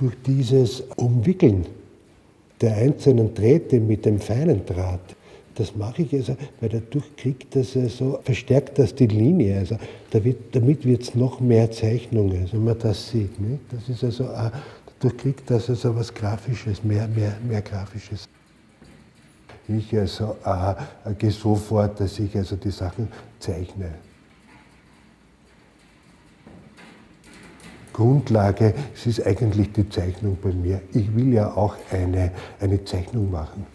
durch dieses Umwickeln der einzelnen Drähte mit dem feinen Draht, das mache ich also, weil dadurch kriegt das also, verstärkt das die Linie. Also damit wird es noch mehr Zeichnung, also wenn man das sieht. Nicht? Das ist also, dadurch kriegt das also was Grafisches, mehr, mehr, mehr Grafisches. Ich also äh, gehe so vor, dass ich also die Sachen zeichne. Grundlage, es ist eigentlich die Zeichnung bei mir. Ich will ja auch eine, eine Zeichnung machen.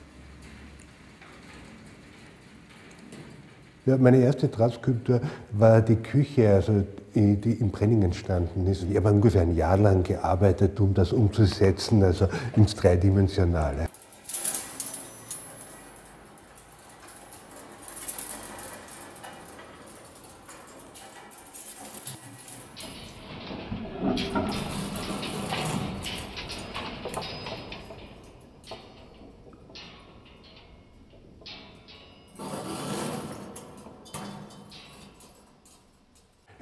Ja, meine erste Drahtskulptur war die Küche, also die in Brenning entstanden ist. Ich habe ungefähr ein Jahr lang gearbeitet, um das umzusetzen, also ins Dreidimensionale.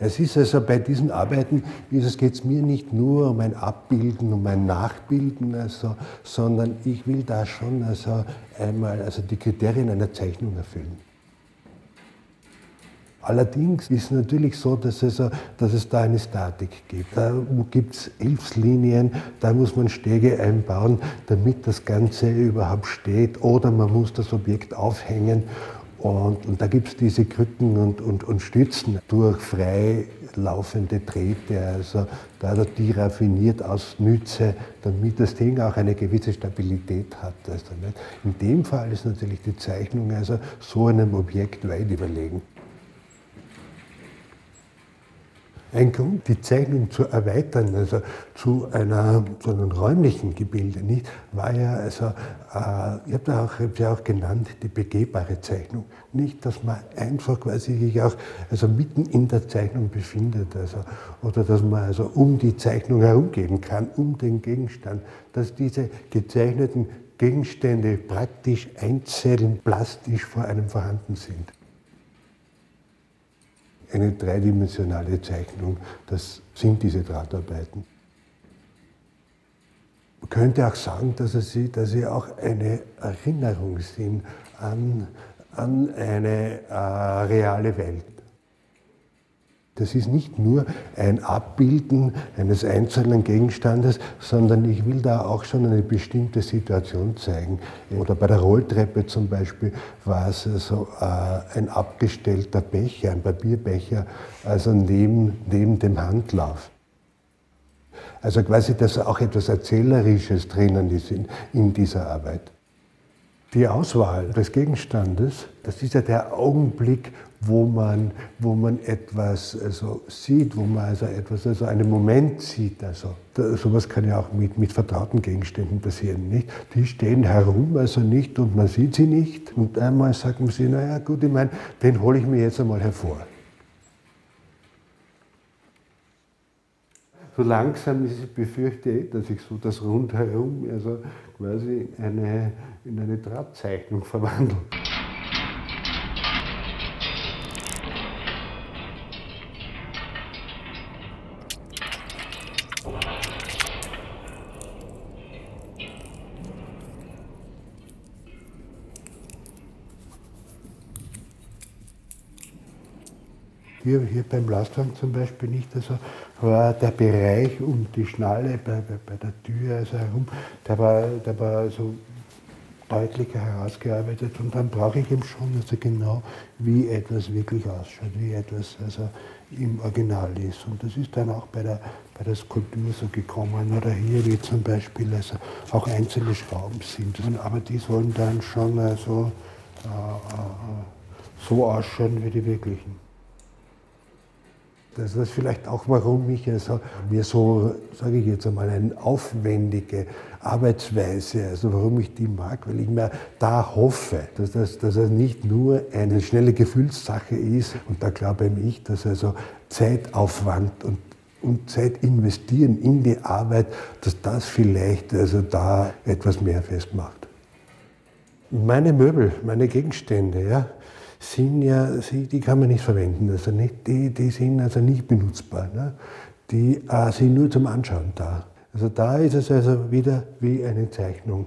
Es ist also bei diesen Arbeiten, geht es mir nicht nur um ein Abbilden, um ein Nachbilden, also, sondern ich will da schon also einmal also die Kriterien einer Zeichnung erfüllen. Allerdings ist es natürlich so, dass es, dass es da eine Statik gibt. Da gibt es Hilfslinien, da muss man Stege einbauen, damit das Ganze überhaupt steht. Oder man muss das Objekt aufhängen und, und da gibt es diese Krücken und, und, und Stützen durch frei laufende Drähte, also da die raffiniert ausnütze, damit das Ding auch eine gewisse Stabilität hat. Also In dem Fall ist natürlich die Zeichnung also so einem Objekt weit überlegen. Ein Grund, die Zeichnung zu erweitern, also zu, einer, zu einem räumlichen Gebilde, nicht, war ja, also, äh, ich habe ja auch, ja auch genannt, die begehbare Zeichnung. Nicht, dass man einfach quasi sich auch also mitten in der Zeichnung befindet, also, oder dass man also um die Zeichnung herumgehen kann, um den Gegenstand, dass diese gezeichneten Gegenstände praktisch einzeln plastisch vor einem vorhanden sind eine dreidimensionale Zeichnung. Das sind diese Drahtarbeiten. Man könnte auch sagen, dass sie, dass sie auch eine Erinnerung sind an, an eine äh, reale Welt. Das ist nicht nur ein Abbilden eines einzelnen Gegenstandes, sondern ich will da auch schon eine bestimmte Situation zeigen. Oder bei der Rolltreppe zum Beispiel war es also äh, ein abgestellter Becher, ein Papierbecher, also neben, neben dem Handlauf. Also quasi, dass auch etwas Erzählerisches drinnen ist in, in dieser Arbeit. Die Auswahl des Gegenstandes, das ist ja der Augenblick, wo man, wo man etwas also sieht, wo man also etwas, also einen Moment sieht. Also sowas kann ja auch mit, mit vertrauten Gegenständen passieren, nicht? Die stehen herum, also nicht, und man sieht sie nicht. Und einmal sagt man sich, naja gut, ich meine, den hole ich mir jetzt einmal hervor. So langsam ist, ich befürchte dass ich so das rundherum also quasi eine, in eine Drahtzeichnung verwandle. Hier, hier beim Lastwagen zum Beispiel nicht, also war der Bereich um die Schnalle bei, bei, bei der Tür also herum, der war, der war so deutlicher herausgearbeitet und dann brauche ich eben schon also genau, wie etwas wirklich ausschaut, wie etwas also im Original ist. Und das ist dann auch bei der, bei der Skulptur so gekommen. Oder hier wie zum Beispiel also auch einzelne Schrauben sind. Aber die sollen dann schon also, äh, äh, so ausschauen wie die wirklichen. Das ist vielleicht auch, warum ich also mir so, sage ich jetzt einmal, eine aufwendige Arbeitsweise, also warum ich die mag, weil ich mir da hoffe, dass das, dass das nicht nur eine schnelle Gefühlssache ist. Und da glaube ich, dass also Zeitaufwand und und Zeit investieren in die Arbeit, dass das vielleicht also da etwas mehr festmacht. Meine Möbel, meine Gegenstände, ja, sind ja, die kann man nicht verwenden, also nicht, die, die sind also nicht benutzbar. Ne? Die äh, sind nur zum Anschauen da. Also da ist es also wieder wie eine Zeichnung.